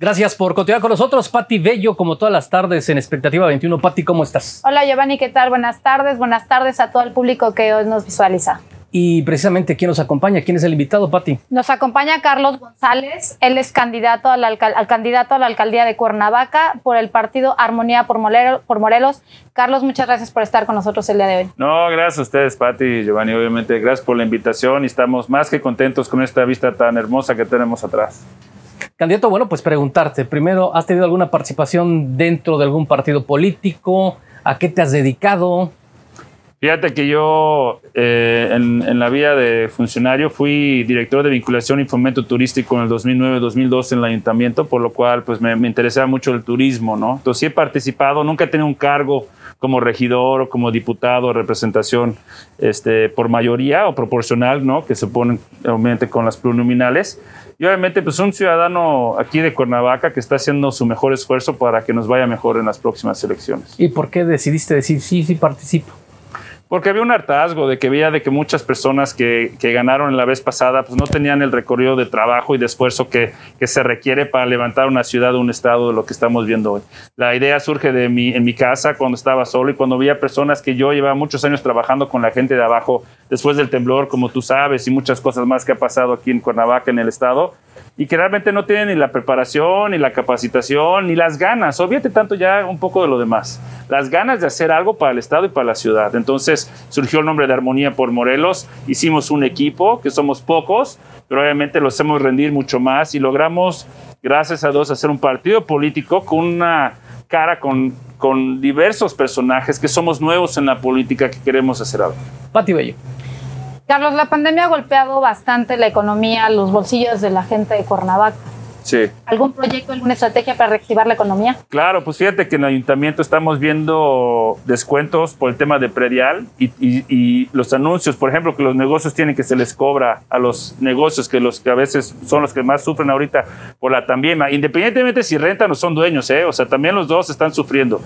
Gracias por continuar con nosotros, Pati Bello, como todas las tardes en Expectativa 21. Pati, ¿cómo estás? Hola Giovanni, ¿qué tal? Buenas tardes, buenas tardes a todo el público que hoy nos visualiza. Y precisamente, ¿quién nos acompaña? ¿Quién es el invitado, Pati? Nos acompaña Carlos González. Él es candidato al, al, candidato a la alcaldía de Cuernavaca por el partido Armonía por, por, Morelos. Carlos, muchas gracias por estar con nosotros el día de hoy. No, gracias a ustedes, Pati y Giovanni. Obviamente, gracias por la invitación y estamos más que contentos con esta vista tan hermosa que tenemos atrás. Candidato, bueno, pues preguntarte, primero, ¿has tenido alguna participación dentro de algún partido político? ¿A qué te has dedicado? Fíjate que yo eh, en, la vía de funcionario fui director de vinculación y fomento turístico en el 2009-2012 en el ayuntamiento, por lo cual pues me, me, interesaba mucho el turismo, ¿no? Entonces sí he participado, nunca he tenido un cargo como regidor o como diputado, representación este, por mayoría o proporcional, ¿no? Que se ponen obviamente con las plurinominales. Y obviamente pues un ciudadano aquí de Cuernavaca que está haciendo su mejor esfuerzo para que nos vaya mejor en las próximas elecciones. ¿Y por qué decidiste decir sí, sí participo? Porque había un hartazgo de que veía de que muchas personas que, que, ganaron la vez pasada pues no tenían el recorrido de trabajo y de esfuerzo que, que, se requiere para levantar una ciudad o un estado de lo que estamos viendo hoy. La idea surge de mi, en mi casa cuando estaba solo y cuando veía personas que yo llevaba muchos años trabajando con la gente de abajo después del temblor, como tú sabes, y muchas cosas más que ha pasado aquí en Cuernavaca, en el estado y que realmente no tienen ni la preparación, ni la capacitación, ni las ganas. Olvídate tanto ya un poco de lo demás. Las ganas de hacer algo para el Estado y para la ciudad. Entonces surgió el nombre de Armonía por Morelos. Hicimos un equipo, que somos pocos, pero obviamente lo hacemos rendir mucho más y logramos, gracias a Dios, hacer un partido político con una cara con, con diversos personajes que somos nuevos en la política que queremos hacer algo. Pati Bello. Carlos, la pandemia ha golpeado bastante la economía, los bolsillos de la gente de Cuernavaca. Sí. ¿Algún proyecto, alguna estrategia para reactivar la economía? Claro, pues fíjate que en el ayuntamiento estamos viendo descuentos por el tema de predial y, los anuncios, por ejemplo, que los negocios tienen que se les cobra a los negocios que los que a veces son los que más sufren ahorita por la también, independientemente si rentan o son dueños, ¿eh? o sea, también los dos están sufriendo.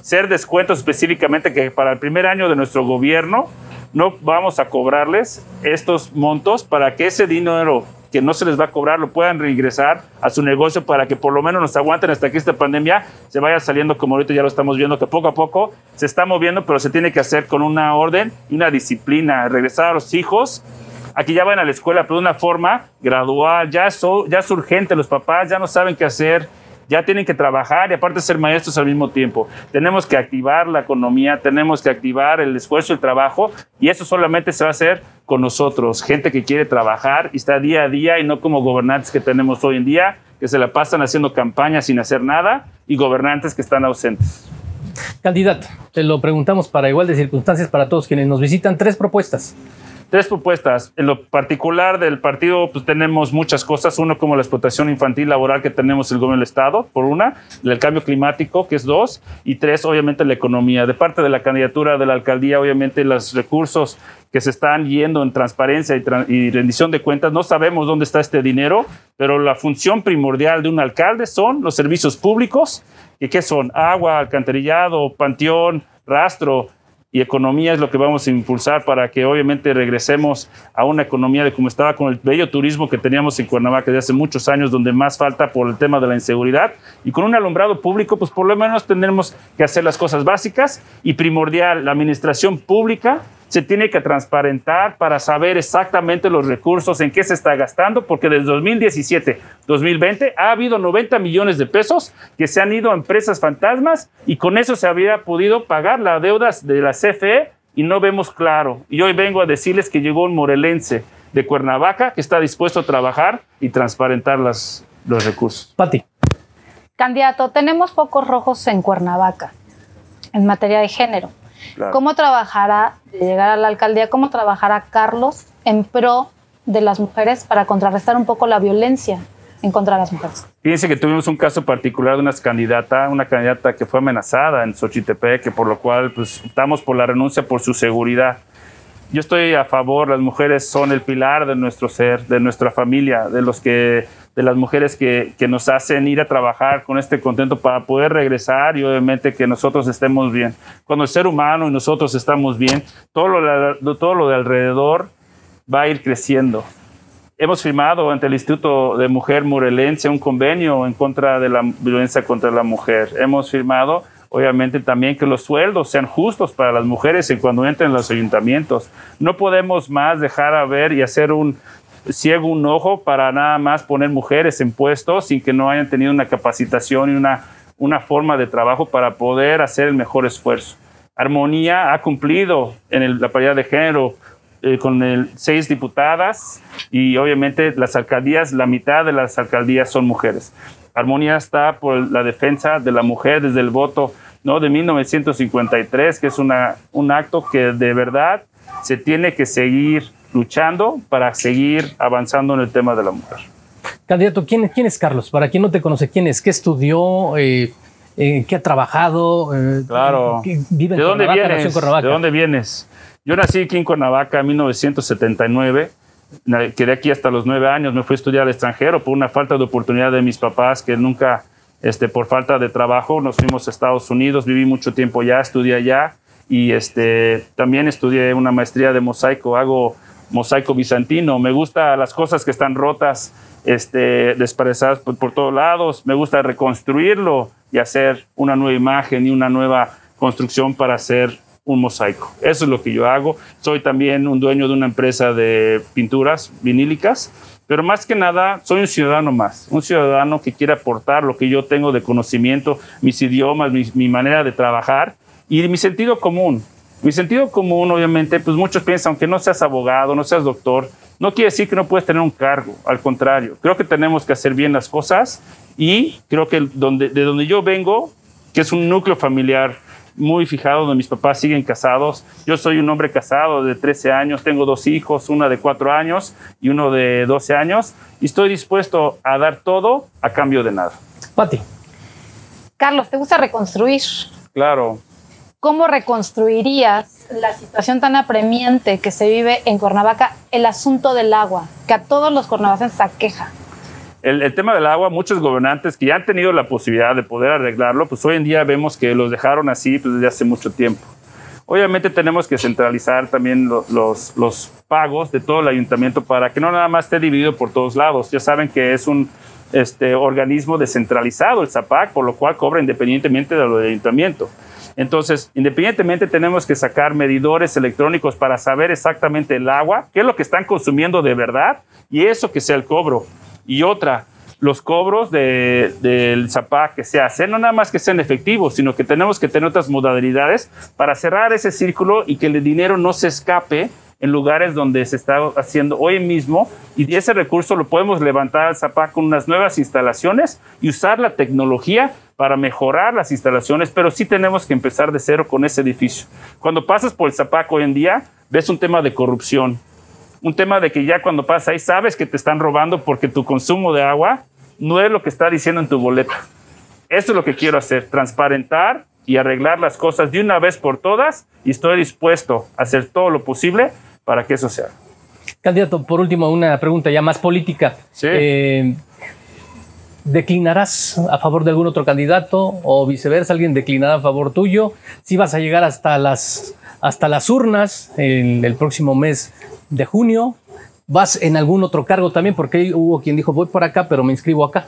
Ser descuentos específicamente que para el primer año de nuestro gobierno no vamos a cobrarles estos montos para que ese dinero que no se les va a cobrar lo puedan reingresar a su negocio para que por lo menos nos aguanten hasta que esta pandemia se vaya saliendo como ahorita ya lo estamos viendo que poco a poco se está moviendo pero se tiene que hacer con una orden y una disciplina regresar a los hijos. Aquí ya van a la escuela pero de una forma gradual ya ya es urgente los papás ya no saben qué hacer ya tienen que trabajar y aparte ser maestros al mismo tiempo. Tenemos que activar la economía, tenemos que activar el esfuerzo el trabajo y eso solamente se va a hacer con nosotros, gente que quiere trabajar y está día a día y no como gobernantes que tenemos hoy en día, que se la pasan haciendo campañas sin hacer nada y gobernantes que están ausentes. Candidato, te lo preguntamos para igual de circunstancias para todos quienes nos visitan. Tres propuestas Tres propuestas. En lo particular del partido, pues tenemos muchas cosas. Uno, como la explotación infantil laboral que tenemos el gobierno del Estado, por una. El cambio climático, que es dos. Y tres, obviamente, la economía. De parte de la candidatura de la alcaldía, obviamente, los recursos que se están yendo en transparencia y, rendición de cuentas. No sabemos dónde está este dinero, pero la función primordial de un alcalde son los servicios públicos. ¿Y qué son? Agua, alcantarillado, panteón, rastro, y economía es lo que vamos a impulsar para que obviamente regresemos a una economía de como estaba con el bello turismo que teníamos en Cuernavaca desde hace muchos años, donde más falta por el tema de la inseguridad. Y con un alumbrado público, pues por lo menos tendremos que hacer las cosas básicas y primordial, la administración pública se tiene que transparentar para saber exactamente los recursos, en qué se está gastando, porque desde 2017, 2020 ha habido 90 millones de pesos que se han ido a empresas fantasmas y con eso se había podido pagar las deudas de la CFE y no vemos claro. Y hoy vengo a decirles que llegó un morelense de Cuernavaca que está dispuesto a trabajar y transparentar las, los recursos. Pati. Candidato, tenemos focos rojos en Cuernavaca en materia de género. ¿Cómo trabajará, de llegar a la alcaldía, cómo trabajará Carlos en pro de las mujeres para contrarrestar un poco la violencia en contra de las mujeres? Fíjense que tuvimos un caso particular de una candidata, una candidata que fue amenazada en Xochitepec, que por lo cual pues, optamos por la renuncia por su seguridad. Yo estoy a favor, las mujeres son el pilar de nuestro ser, de nuestra familia, de los que de las mujeres que, que, nos hacen ir a trabajar con este contento para poder regresar y obviamente que nosotros estemos bien. Cuando el ser humano y nosotros estamos bien, todo lo, todo lo de alrededor va a ir creciendo. hemos firmado ante el Instituto de Mujer Morelense un convenio en contra de la violencia contra la mujer. Hemos firmado, obviamente, también que los sueldos sean justos para las mujeres en cuando entren en los ayuntamientos. No podemos más dejar a ver y hacer un ciego un ojo para nada más poner mujeres en puestos sin que no hayan tenido una capacitación y una, una forma de trabajo para poder hacer el mejor esfuerzo. Armonía ha cumplido en la paridad de género eh, con seis diputadas y obviamente las alcaldías, la mitad de las alcaldías son mujeres. Armonía está por la defensa de la mujer desde el voto ¿no? de 1953, que es una, un acto que de verdad se tiene que seguir luchando para seguir avanzando en el tema de la mujer. Candidato, ¿quién, quién es Carlos? Para quien no te conoce, ¿quién es? ¿Qué estudió? Eh, eh, ¿Qué ha trabajado? Eh, claro. vive ¿De dónde vienes? ¿De dónde vienes? Yo nací aquí en Cuernavaca en 1979. Quedé aquí hasta los nueve años. Me fui a estudiar al extranjero por una falta de oportunidad de mis papás que nunca, este, por falta de trabajo, nos fuimos a Estados Unidos. Viví mucho tiempo allá, estudié allá y este, también estudié una maestría de mosaico. Hago mosaico bizantino. Me gusta las cosas que están rotas, este, desparezadas por, por, todos lados. Me gusta reconstruirlo y hacer una nueva imagen y una nueva construcción para hacer un mosaico. Eso es lo que yo hago. Soy también un dueño de una empresa de pinturas vinílicas, pero más que nada soy un ciudadano más, un ciudadano que quiere aportar lo que yo tengo de conocimiento, mis idiomas, mi, manera de trabajar y mi sentido común. Mi sentido común, obviamente, pues muchos piensan, aunque no seas abogado, no seas doctor, no quiere decir que no puedes tener un cargo, al contrario, creo que tenemos que hacer bien las cosas y creo que donde, de donde yo vengo, que es un núcleo familiar muy fijado, donde mis papás siguen casados, yo soy un hombre casado de 13 años, tengo dos hijos, una de 4 años y uno de 12 años, y estoy dispuesto a dar todo a cambio de nada. Pati. Carlos, ¿te gusta reconstruir? Claro. ¿Cómo reconstruirías la situación tan apremiante que se vive en Cuernavaca, el asunto del agua, que a todos los cuernavacenses aqueja? El, tema del agua, muchos gobernantes que ya han tenido la posibilidad de poder arreglarlo, pues hoy en día vemos que los dejaron así pues, desde hace mucho tiempo. Obviamente tenemos que centralizar también los pagos de todo el ayuntamiento para que no nada más esté dividido por todos lados. Ya saben que es un este, organismo descentralizado el ZAPAC, por lo cual cobra independientemente de lo del ayuntamiento. Entonces, independientemente tenemos que sacar medidores electrónicos para saber exactamente el agua, qué es lo que están consumiendo de verdad y eso que sea el cobro. Y otra, los cobros de, del ZAPAC que se hacen, no nada más que sean efectivos, sino que tenemos que tener otras modalidades para cerrar ese círculo y que el dinero no se escape en lugares donde se está haciendo hoy mismo y ese recurso lo podemos levantar al ZAPAC con unas nuevas instalaciones y usar la tecnología para mejorar las instalaciones, pero sí tenemos que empezar de cero con ese edificio. Cuando pasas por el Zapac hoy en día, ves un tema de corrupción, un tema de que ya cuando pasas ahí sabes que te están robando porque tu consumo de agua no es lo que está diciendo en tu boleta. Eso es lo que quiero hacer, transparentar y arreglar las cosas de una vez por todas y estoy dispuesto a hacer todo lo posible para que eso sea. Candidato, por último, una pregunta ya más política. Sí. Eh, ¿Declinarás a favor de algún otro candidato o viceversa? ¿Alguien declinará a favor tuyo? Si vas a llegar hasta las, hasta las urnas en el próximo mes de junio, ¿vas en algún otro cargo también? Porque hubo quien dijo, voy por acá, pero me inscribo acá.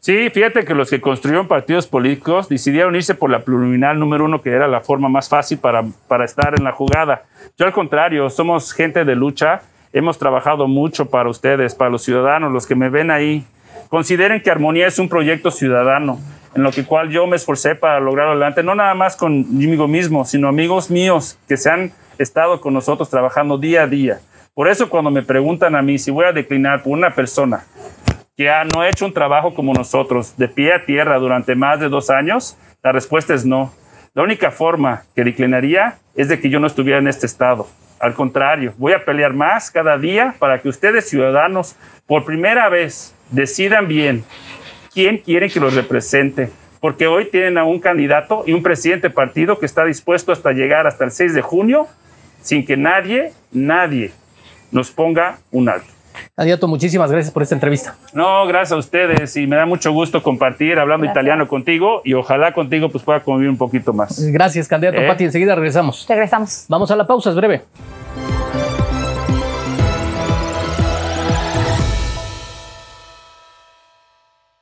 Sí, fíjate que los que construyeron partidos políticos decidieron irse por la pluriminal número uno, que era la forma más fácil para, para estar en la jugada. Yo al contrario, somos gente de lucha, hemos trabajado mucho para ustedes, para los ciudadanos, los que me ven ahí. Consideren que Armonía es un proyecto ciudadano, en lo que cual yo me esforcé para lograrlo adelante, no nada más conmigo mismo, sino amigos míos que se han estado con nosotros trabajando día a día. Por eso cuando me preguntan a mí si voy a declinar por una persona que ha, no ha hecho un trabajo como nosotros, de pie a tierra durante más de dos años, la respuesta es no. La única forma que declinaría es de que yo no estuviera en este estado. Al contrario, voy a pelear más cada día para que ustedes, ciudadanos, por primera vez decidan bien quién quieren que los represente. Porque hoy tienen a un candidato y un presidente de partido que está dispuesto hasta llegar hasta el 6 de junio sin que nadie, nadie nos ponga un alto. Candidato, muchísimas gracias por esta entrevista. No, gracias a ustedes y me da mucho gusto compartir hablando gracias. italiano contigo y ojalá contigo pues pueda convivir un poquito más. Gracias, candidato ¿Eh? Pati. Enseguida regresamos. Regresamos. Vamos a la pausa, es breve.